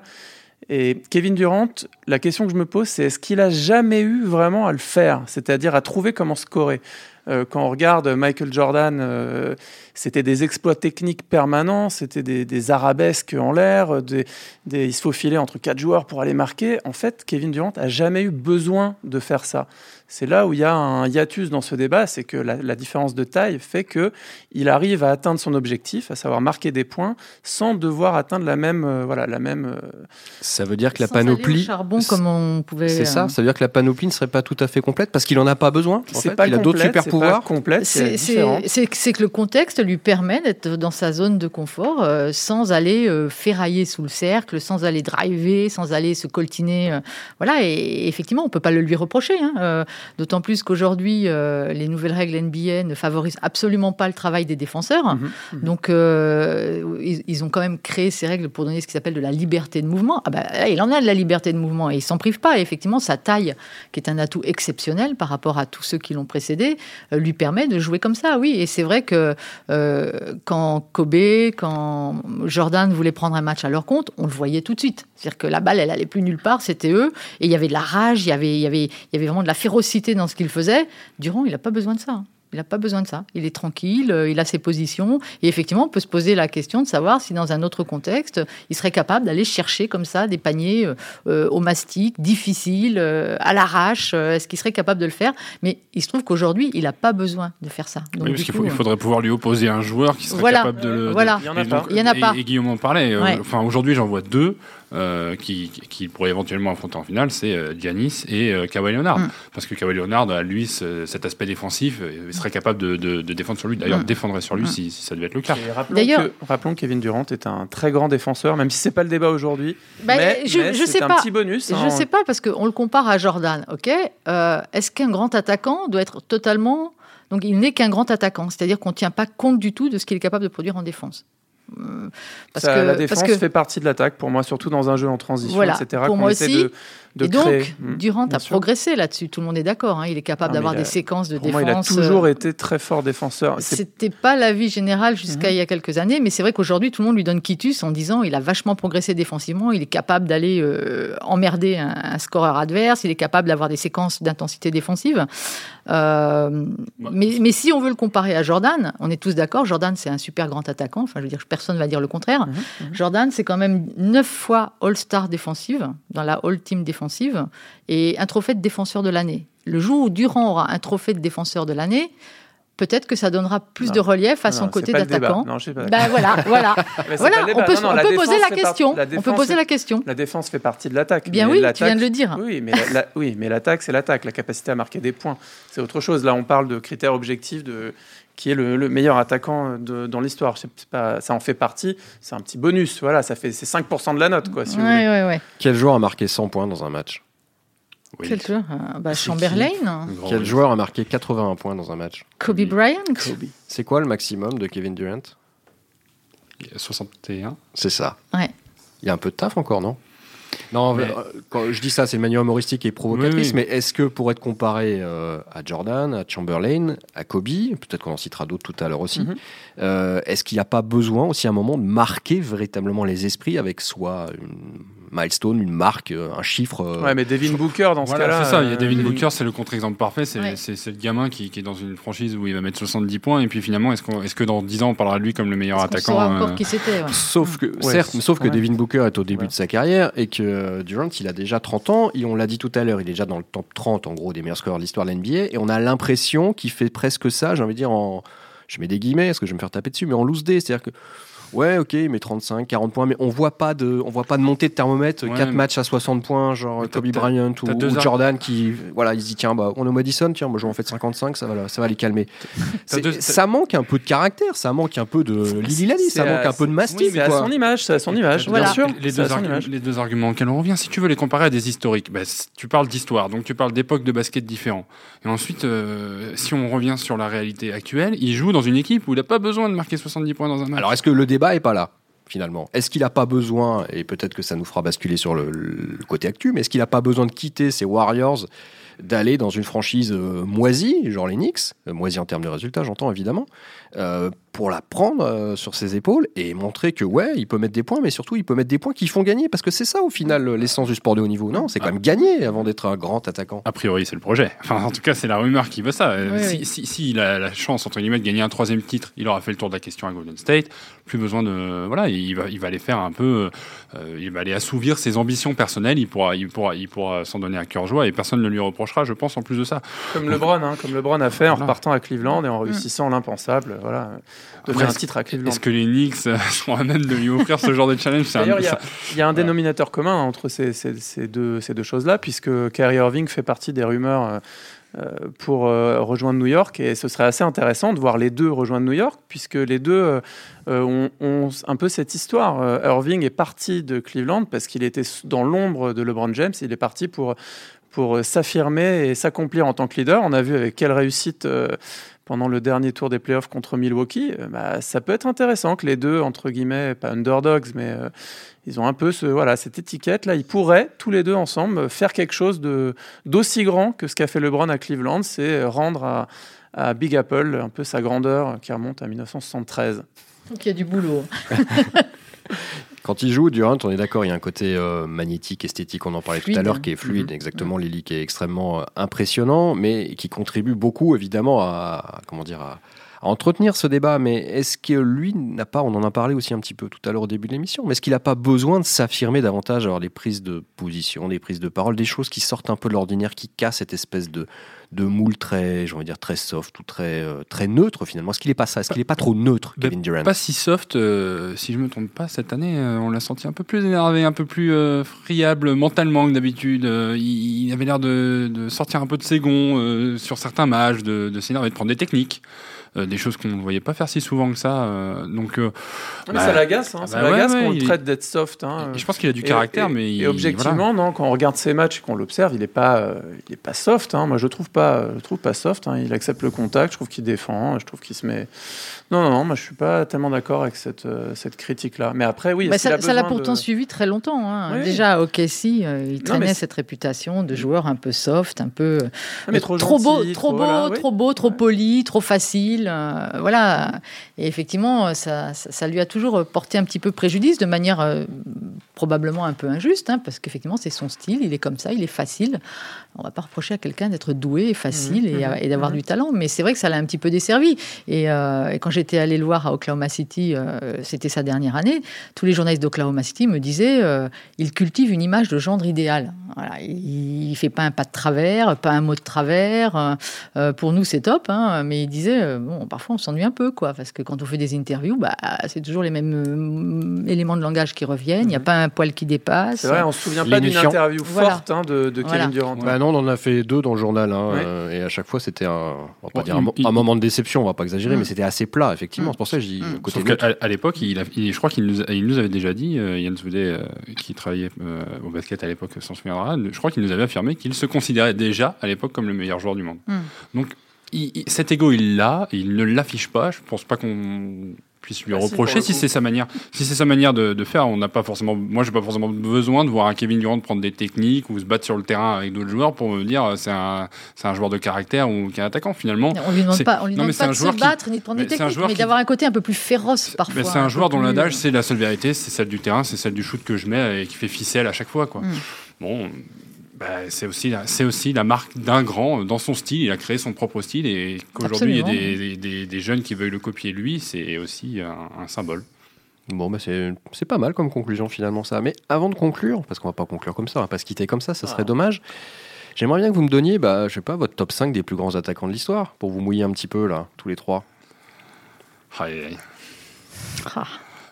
Et Kevin Durant, la question que je me pose, c'est est-ce qu'il a jamais eu vraiment à le faire, c'est-à-dire à trouver comment scorer? Quand on regarde Michael Jordan, euh, c'était des exploits techniques permanents, c'était des, arabesques en l'air, des, il se faufilait entre quatre joueurs pour aller marquer. En fait, Kevin Durant a jamais eu besoin de faire ça. C'est là où il y a un hiatus dans ce débat, c'est que la, différence de taille fait que il arrive à atteindre son objectif, à savoir marquer des points, sans devoir atteindre la même, euh, voilà, la même. Ça veut dire que la panoplie. charbon comme on pouvait. C'est ça. Ça veut dire que la panoplie ne serait pas tout à fait complète parce qu'il en a pas besoin. En fait. pas il a d'autres super pouvoirs. C'est que le contexte lui permet d'être dans sa zone de confort euh, sans aller euh, ferrailler sous le cercle, sans aller driver, sans aller se coltiner. Euh, voilà, et, effectivement, on peut pas le lui reprocher. Hein, d'autant plus qu'aujourd'hui, les nouvelles règles NBA ne favorisent absolument pas le travail des défenseurs. Mhm. Mhm. Donc, ils, ont quand même créé ces règles pour donner ce qui s'appelle de la liberté de mouvement. Ah bah, il en a de la liberté de mouvement et il s'en prive pas. Et effectivement, sa taille, qui est un atout exceptionnel par rapport à tous ceux qui l'ont précédé, lui permet permet de jouer comme ça, oui. Et c'est vrai que euh, quand Kobe, quand Jordan voulait prendre un match à leur compte, on le voyait tout de suite. C'est-à-dire que la balle, elle allait plus nulle part, c'était eux. Et il y avait de la rage, il y avait, il y avait, il y avait vraiment de la férocité dans ce qu'ils faisaient. Durant, il n'a pas besoin de ça. Hein. Il n'a pas besoin de ça. Il est tranquille, euh, il a ses positions. Et effectivement, on peut se poser la question de savoir si dans un autre contexte, il serait capable d'aller chercher comme ça des paniers euh, au mastic, difficiles, à l'arrache. Est-ce qu'il serait capable de le faire? Mais il se trouve qu'aujourd'hui, il n'a pas besoin de faire ça. Donc, oui, parce qu'il il faudrait pouvoir lui opposer un joueur qui serait capable de le. Voilà. il n'y en a pas. il y en a pas. Et, Guillaume en parlait. Enfin, aujourd'hui, j'en vois deux. Euh, qui, qui, pourrait éventuellement affronter en finale, c'est euh, Giannis et euh, Kawhi Leonard. Mm. Parce que Kawhi Leonard a, lui, cet aspect défensif, il serait capable de, de, défendre sur lui. D'ailleurs, mm. défendrait sur lui mm. si, ça devait être le cas. D'ailleurs, rappelons, que Kevin Durant est un très grand défenseur, même si c'est pas le débat aujourd'hui. Bah, mais, je, mais sais un pas. petit bonus. Hein. Je sais pas, parce qu'on le compare à Jordan, ok? Est-ce qu'un grand attaquant doit être totalement... Donc il n'est qu'un grand attaquant, c'est-à-dire qu'on ne tient pas compte du tout de ce qu'il est capable de produire en défense? Euh, parce que, la défense fait partie de l'attaque pour moi, surtout dans un jeu en transition, etc. Pour moi aussi. De, et donc, hmm, Durant a progressé là-dessus. Tout le monde est d'accord. Hein. Il est capable d'avoir des séquences de défense. il a toujours euh, été très fort défenseur. C'était pas l'avis général jusqu'à hmm. il y a quelques années, mais c'est vrai qu'aujourd'hui, tout le monde lui donne quitus en disant il a vachement progressé défensivement. Il est capable d'aller euh, emmerder un, un, scoreur adverse. Il est capable d'avoir des séquences d'intensité défensive. Euh, mais, mais, si on veut le comparer à Jordan, on est tous d'accord. Jordan, c'est un super grand attaquant. Enfin, je veux dire, personne ne va dire le contraire. Mhm. Jordan, c'est quand même neuf fois All-Star défensive, dans la All-Team défensive, et un trophée de défenseur de l'année. Le jour où Durant aura un trophée de défenseur de l'année, peut-être que ça donnera plus de relief à son côté d'attaquant. Ben voilà, voilà. voilà. on peut, on peut poser la question. on peut poser la question. La défense fait partie de l'attaque. Bien oui, tu viens de le dire. Oui, mais oui, mais l'attaque, c'est l'attaque. La capacité à marquer des points, c'est autre chose. Là, on parle de critères objectifs de qui est le, meilleur attaquant de, dans l'histoire. Pas, ça en fait partie. C'est un petit bonus. Voilà, ça fait c'est 5% de la note, quoi. Si Quel joueur a marqué 100 points dans un match? Quel joueur? Euh, bah, Chamberlain. Quel joueur a marqué 81 points dans un match? Kobe Bryant. C'est quoi le maximum de Kevin Durant? 61. C'est ça. Ouais. Il y a un peu de taf encore, non? Non, euh, quand je dis ça, c'est une manière humoristique et provocatrice, mais est-ce que pour être comparé euh, à Jordan, à Chamberlain, à Kobe, peut-être qu'on en citera d'autres tout à l'heure aussi, mhm. est-ce qu'il n'y a pas besoin aussi à un moment de marquer véritablement les esprits avec soit une milestone, une marque, euh, un chiffre. Euh, ouais, mais Devin Booker dans ce cas-là. C'est ça, il y a Devin euh, Booker, c'est le contre-exemple parfait. C'est le gamin qui, est dans une franchise où il va mettre 70 points et puis finalement, est-ce est que dans 10 ans on parlera de lui comme le meilleur attaquant encore qui c'était. Sauf que, certes, sauf que Devin Booker est au début de sa carrière et que Durant, il a déjà 30 ans et on l'a dit tout à l'heure, il est déjà dans le top 30 en gros des meilleurs scoreurs de l'histoire de l'NBA et on a l'impression qu'il fait presque ça, j'ai envie de dire en je mets des guillemets, parce que je vais me faire taper dessus, mais en loose day, c'est-à-dire que Ouais, ok, mais 35, 40 points, mais on voit pas de, on voit pas de montée de thermomètre, 4 matchs à 60 points, genre Kobe Bryant ou, Jordan qui, voilà, il se dit tiens, bah, on est Madison, tiens, moi je vais en fait 55, ça va, ça va les calmer. ça manque un peu de caractère, ça manque un peu de Lily Lali, ça manque un peu de mastic. c'est à son image, c'est à son image, bien sûr. Les deux, les deux arguments auxquels on revient, si tu veux les comparer à des historiques, bah, tu parles d'histoire, donc tu parles d'époques de basket différents. Et ensuite, euh, si on revient sur la réalité actuelle, il joue dans une équipe où il n'a pas besoin de marquer 70 points dans un match. Alors est-ce que le débat est pas là finalement. Est-ce qu'il n'a pas besoin, et peut-être que ça nous fera basculer sur le, le côté actu, mais est-ce qu'il n'a pas besoin de quitter ces Warriors d'aller dans une franchise euh, moisie, genre les Knicks, euh, moisie en termes de résultats, j'entends évidemment, euh, pour la prendre sur ses épaules et montrer que ouais, il peut mettre des points, mais surtout il peut mettre des points qui font gagner, parce que c'est ça au final l'essence du sport de haut niveau. Non, c'est quand même gagner avant d'être un grand attaquant. A priori, c'est le projet. Enfin, en tout cas, c'est la rumeur qui veut ça. si, Si, il a la chance entre guillemets de gagner un troisième titre, il aura fait le tour de la question à Golden State. Plus besoin de voilà, il va, il va aller faire un peu, il va aller assouvir ses ambitions personnelles. Il pourra, il pourra, il pourra s'en donner à cœur joie et personne ne lui reprochera, je pense en plus de ça. Comme LeBron, hein, comme LeBron a fait en repartant à Cleveland et en réussissant l'impensable, voilà, de un titre à Cleveland. Est-ce que les Knicks sont à même de lui offrir ce genre de challenge? D'ailleurs, il y, a un dénominateur commun entre ces, ces, deux, ces deux choses-là, puisque Kyrie Irving fait partie des rumeurs. Euh, euh, pour euh, rejoindre New York. Et ce serait assez intéressant de voir les deux rejoindre New York, puisque les deux ont, ont, un peu cette histoire. Irving est parti de Cleveland parce qu'il était dans l'ombre de LeBron James. Il est parti pour pour euh, s'affirmer et s'accomplir en tant que leader. On a vu avec quelle réussite euh, pendant le dernier tour des playoffs contre Milwaukee. Euh, bah, ça peut être intéressant que les deux, entre guillemets, pas underdogs, mais ils ont un peu ce, voilà, cette étiquette. Là, ils pourraient, tous les deux ensemble, faire quelque chose d'aussi grand que ce qu'a fait LeBron à Cleveland, c'est rendre à, à Big Apple un peu sa grandeur qui remonte à 1973. Donc il y a du boulot. Quand il joue, Durant, on est d'accord, il y a un côté euh, magnétique, esthétique, on en parlait tout à l'heure, qui est fluide, Mhm. exactement, Lily, qui est extrêmement euh, impressionnant, mais qui contribue beaucoup, évidemment, à, comment dire, à, à entretenir ce débat. Mais est-ce que lui n'a pas, on en a parlé aussi un petit peu tout à l'heure au début de l'émission, mais est-ce qu'il n'a pas besoin de s'affirmer davantage, avoir des prises de position, des prises de parole, des choses qui sortent un peu de l'ordinaire, qui cassent cette espèce de, de moule très, j'ai envie de dire, très soft ou très, euh, très neutre finalement? Est-ce qu'il n'est pas ça? Est-ce qu'il n'est pas trop neutre, Bah, Kevin Durant? Pas si soft, euh, si je me trompe pas, cette année, euh, on l'a senti un peu plus énervé, un peu plus friable mentalement que d'habitude. Il, avait l'air de, de sortir un peu de ses gonds sur certains matchs, de, de s'énerver, de prendre des techniques. Euh, des choses qu'on ne voyait pas faire si souvent que ça. euh, donc, euh, Mais Bah, ça l'agace, hein, ça bah ouais, l'agace ouais, qu'on le traite d'être soft. hein. je pense qu'il a du Et- caractère, et- mais et il- objectivement, non, quand on regarde ses matchs et qu'on l'observe, il n'est pas, il est pas soft. hein. Moi, je trouve pas, je trouve pas soft. hein. Il accepte le contact. Je trouve qu'il défend. Je trouve qu'il se met. Non, non, non. Moi, je suis pas tellement d'accord avec cette euh, cette critique-là. Mais après, oui. Bah, est-ce qu'il ça l'a pourtant de- suivi très longtemps. hein. Oui. Déjà, au Casey, euh, il traînait mais cette réputation de joueur un peu soft, un peu mais trop, trop beau, trop beau, voilà, oui. trop beau, trop Ouais. poli, trop facile. euh, voilà. Et effectivement, ça, ça, ça lui a toujours porté un petit peu préjudice, de manière euh, probablement un peu injuste, hein, parce qu'effectivement, c'est son style, il est comme ça, il est facile. On va pas reprocher à quelqu'un d'être doué et facile et, mhm, et d'avoir mhm. du talent, mais c'est vrai que ça l'a un petit peu desservi. Et, euh, et quand j'étais allé le voir à Oklahoma City, euh, c'était sa dernière année, tous les journalistes d'Oklahoma City me disaient euh, il cultive une image de gendre idéal. Voilà, il, il fait pas un pas de travers, pas un mot de travers. pour nous, c'est top, hein, mais il disait euh, bon, parfois on s'ennuie un peu, quoi, parce que quand on fait des interviews, bah, c'est toujours les mêmes euh, éléments de langage qui reviennent. Il n'y a pas un poil qui dépasse. C'est vrai, on se souvient pas d'une interview Voilà. forte hein, de, de Voilà. Kevin Durant. Bah non, on en a fait deux dans le journal, hein, Ouais. euh, et à chaque fois c'était un, on va pas Bon, dire un, mo- il- un moment de déception, on va pas exagérer, Mm. mais c'était assez plat, effectivement. C'est pour ça que je dis Mm. le côté Sauf qu'à à l'époque, il a- il- je crois qu'il nous, a- il nous avait déjà dit, euh, Yann Soudé, euh, qui travaillait euh, au basket à l'époque, s'en souviendra, je crois qu'il nous avait affirmé qu'il se considérait déjà à l'époque comme le meilleur joueur du monde. Mm. Donc, il- il- cet ego, il l'a, il ne l'affiche pas. Je pense pas qu'on puisse lui Ah, si, reprocher si c'est sa manière si c'est sa manière de, de faire on n'a pas forcément moi j'ai pas forcément besoin de voir un Kevin Durant prendre des techniques ou se battre sur le terrain avec d'autres joueurs pour me dire euh, c'est un c'est un joueur de caractère ou qui est attaquant finalement On lui demande pas, on lui demande pas de se qui- battre ni de prendre mais des techniques, mais qui- d'avoir un côté un peu plus féroce parfois. C'est un joueur dont plus- l'adage, c'est la seule vérité, c'est celle du terrain, c'est celle du shoot que je mets et qui fait ficelle à chaque fois. Quoi. Mm. Bon, bah, c'est aussi, la- c'est aussi la marque d'un grand dans son style. Il a créé son propre style et qu'aujourd'hui il y ait des, des- des jeunes qui veuillent le copier lui, c'est aussi un, un symbole. Bon, bah c'est c'est pas mal comme conclusion finalement ça. Mais avant de conclure, parce qu'on va pas conclure comme ça, on va pas se quitter comme ça, ça serait Ah. dommage. J'aimerais bien que vous me donniez, bah, je sais pas, votre top 5 des plus grands attaquants de l'histoire, pour vous mouiller un petit peu là, tous les trois. Aïe, aïe, aïe. Ah.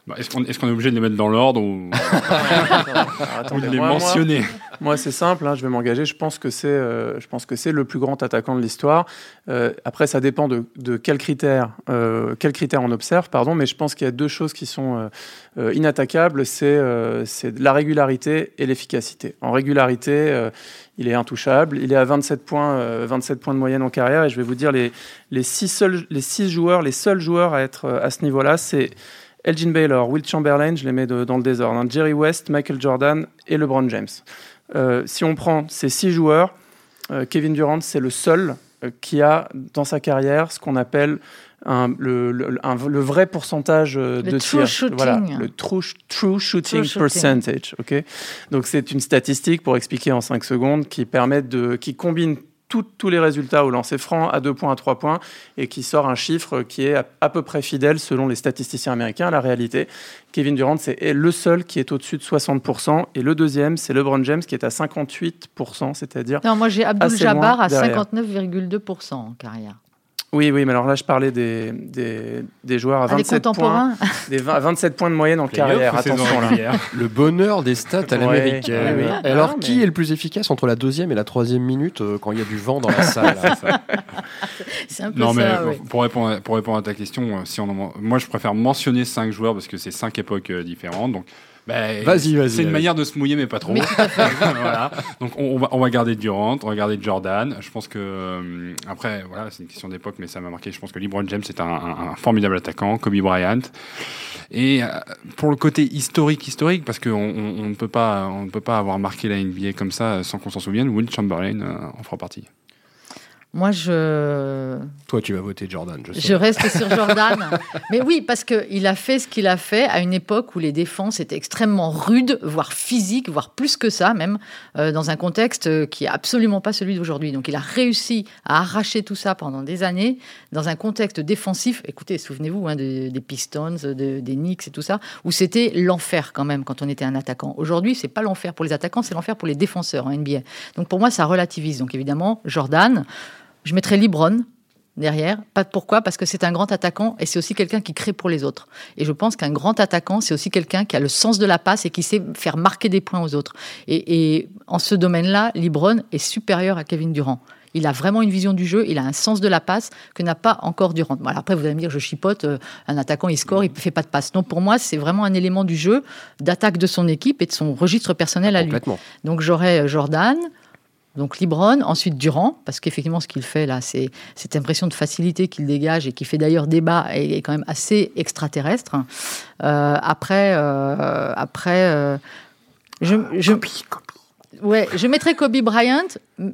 Bah, Est-ce qu'on est, obligé de les mettre dans l'ordre ou, ou de les moi- mentionner Moi, c'est simple, hein, je vais m'engager. Je pense que c'est, euh, je pense que c'est le plus grand attaquant de l'histoire. Euh, après, ça dépend de, de quels critères, euh, quels critères on observe, pardon. Mais je pense qu'il y a deux choses qui sont euh, inattaquables. C'est, euh, la régularité et l'efficacité. En régularité, euh, il est intouchable. Il est à 27 points, euh, 27 points de moyenne en carrière. Et je vais vous dire les, les six seuls, les six joueurs, les seuls joueurs à être euh, à ce niveau-là, c'est Elgin Baylor, Will Chamberlain, je les mets de- dans le désordre, hein, Jerry West, Michael Jordan et LeBron James. Euh, si on prend ces six joueurs, euh, Kevin Durant, c'est le seul euh, qui a dans sa carrière ce qu'on appelle un- le, le- un- le vrai pourcentage Le de true tir. shooting. Voilà, le true, true shooting True shooting. percentage. ok? Donc c'est une statistique pour expliquer en 5 secondes qui permet de, qui combine tout- tous les résultats au lancer franc à 2 points, à 3 points et qui sort un chiffre qui est à, à peu près fidèle selon les statisticiens américains à la réalité. Kevin Durant, c'est est le seul qui est au-dessus de 60%. Et le deuxième, c'est LeBron James qui est à 58%, c'est-à-dire. Non, moi j'ai Abdul Jabbar à derrière. 59,2% en carrière. Oui, oui, mais alors là, je parlais des, des, des joueurs à Ah, les 27 points, contemporains des 20 à 27 points de moyenne en carrière. Attention là. Le bonheur des stats à l'américaine. ouais, ouais. Et Alors, Ah, qui mais- est le plus efficace entre la deuxième et la troisième minute euh, quand il y a du vent dans la salle là C'est un peu Non, mais ça, oui. pour, répondre à, pour répondre à ta question, euh, si on en- moi je préfère mentionner cinq joueurs parce que c'est cinq époques euh, différentes. Donc, bah, Vas-y, vas-y, C'est une manière de se mouiller, mais pas trop. Mais voilà. Donc on, on va, on va garder Durant, on va garder Jordan. Je pense que euh, après, voilà, c'est une question d'époque, mais ça m'a marqué. Je pense que LeBron James est un, un- un formidable attaquant, Kobe Bryant. Et euh, pour le côté historique, historique, parce qu'on on, on ne peut pas, on ne peut pas avoir marqué la NBA comme ça sans qu'on s'en souvienne. Will Chamberlain euh, en fera partie. Moi, je. Toi, tu vas voter Jordan, je sais. Je reste sur Jordan. Mais oui, parce qu'il a fait ce qu'il a fait à une époque où les défenses étaient extrêmement rudes, voire physiques, voire plus que ça, même, euh, dans un contexte qui est absolument pas celui d'aujourd'hui. Donc, il a réussi à arracher tout ça pendant des années, dans un contexte défensif. Écoutez, souvenez-vous hein, des, Pistons, des Knicks et tout ça, où c'était l'enfer quand même quand on était un attaquant. Aujourd'hui, c'est pas l'enfer pour les attaquants, c'est l'enfer pour les défenseurs en NBA. Donc, pour moi, ça relativise. Donc, évidemment, Jordan. Je mettrais Libron derrière. Pas pourquoi Parce que c'est un grand attaquant et c'est aussi quelqu'un qui crée pour les autres. Et je pense qu'un grand attaquant, c'est aussi quelqu'un qui a le sens de la passe et qui sait faire marquer des points aux autres. Et, en ce domaine-là, Libron est supérieur à Kevin Durant. Il a vraiment une vision du jeu, il a un sens de la passe que n'a pas encore Durant. Après, vous allez me dire, je chipote, euh, un attaquant, il score, il ne fait pas de passe. Non, pour moi, c'est vraiment un élément du jeu, d'attaque de son équipe et de son registre personnel à lui. Donc j'aurais euh, Jordan, donc Libron, ensuite Durand, parce qu'effectivement ce qu'il fait là, c'est cette impression de facilité qu'il dégage et qui fait d'ailleurs débat est, quand même assez extraterrestre. Euh, après, euh, après, euh, je, je, ouais, je mettrais Kobe Bryant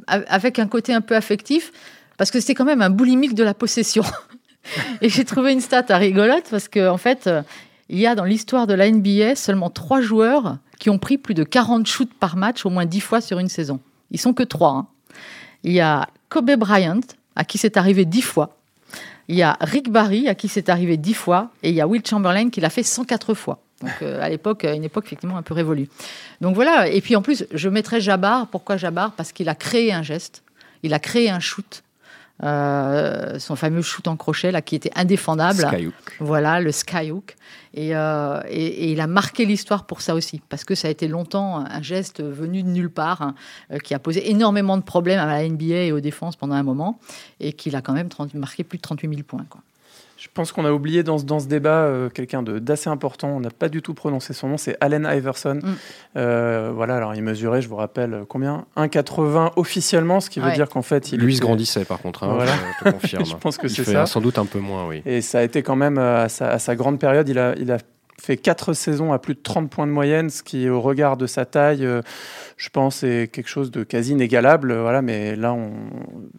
avec un côté un peu affectif, parce que c'était quand même un boulimique de la possession. et j'ai trouvé une stat à rigolote parce qu'en en fait, il y a dans l'histoire de la NBA seulement trois joueurs qui ont pris plus de 40 shoots par match au moins 10 fois sur une saison. Ils sont que trois. Hein. Il y a Kobe Bryant, à qui c'est arrivé dix fois. Il y a Rick Barry, à qui c'est arrivé dix fois. Et il y a Will Chamberlain, qui l'a fait 104 fois. Donc, euh, à l'époque, une époque effectivement un peu révolue. Donc voilà. Et puis en plus, je mettrais Jabbar. Pourquoi Jabbar? Parce qu'il a créé un geste. Il a créé un shoot son fameux shoot en crochet là qui était indéfendable. Skyhook. Voilà le skyhook. Et, euh, et, il a marqué l'histoire pour ça aussi, parce que ça a été longtemps un geste venu de nulle part, hein, euh, qui a posé énormément de problèmes à la NBA et aux défenses pendant un moment, et qu'il a quand même marqué plus de 38 000 points. Quoi. Je pense qu'on a oublié dans, dans ce débat euh, quelqu'un d'assez important. On n'a pas du tout prononcé son nom. C'est Allen Iverson. Mm. Euh, voilà, alors il mesurait, je vous rappelle, euh, combien? 1,80 officiellement, ce qui veut dire qu'en fait. Il Lui se grandissait par contre, hein, je te confirme. je pense que c'est ça. Sans doute un peu moins, oui. Et ça a été quand même à sa, à sa grande période. Il a, il a fait quatre saisons à plus de 30 points de moyenne, ce qui, au regard de sa taille, euh, je pense, est quelque chose de quasi inégalable. Voilà, mais là, on,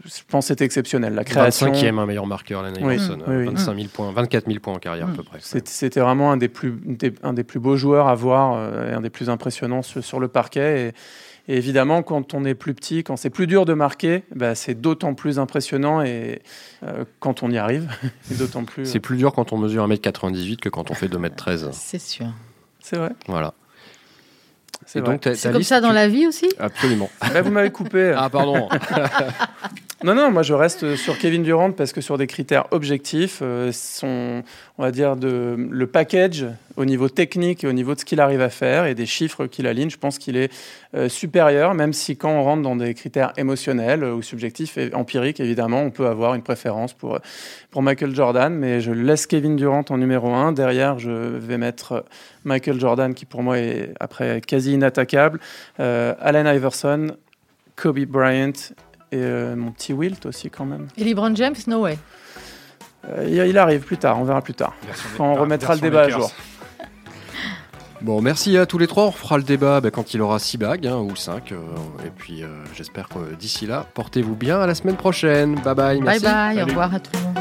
je pense que c'est exceptionnel. La création. 25e, un meilleur marqueur, l'année oui, 25 000 points, 24 000 points en carrière à peu près. C'était vraiment un des, plus, un des plus beaux joueurs à voir, euh, et un des plus impressionnants sur, sur le parquet. Et, et évidemment, quand on est plus petit, quand c'est plus dur de marquer, bah, c'est d'autant plus impressionnant et euh, quand on y arrive, d'autant plus. C'est plus dur quand on mesure 1m98 que quand on fait 2m13. C'est sûr. C'est vrai. Voilà. C'est comme ça dans la vie aussi? Absolument. Bah, vous m'avez coupé. ah, pardon. Non, non, moi je reste sur Kevin Durant parce que sur des critères objectifs, euh, on va dire le package au niveau technique et au niveau de ce qu'il arrive à faire et des chiffres qu'il aligne, je pense qu'il est euh, supérieur, même si quand on rentre dans des critères émotionnels ou subjectifs et empiriques, évidemment, on peut avoir une préférence pour, pour Michael Jordan, mais je laisse Kevin Durant en numéro 1. Derrière, je vais mettre Michael Jordan, qui pour moi est après quasi inattaquable, euh, Allen Iverson, Kobe Bryant et euh, mon petit Wilt aussi quand même. Et LeBron James, no way. Euh, il arrive plus tard, on verra plus tard. Quand on remettra le débat à jour. Bon, merci à tous les trois. On fera le débat bah, quand il aura 6 bagues hein, ou 5. Euh, et puis j'espère que d'ici là, portez-vous bien. À la semaine prochaine. Bye bye. Merci. Bye bye. Au revoir à tout le monde.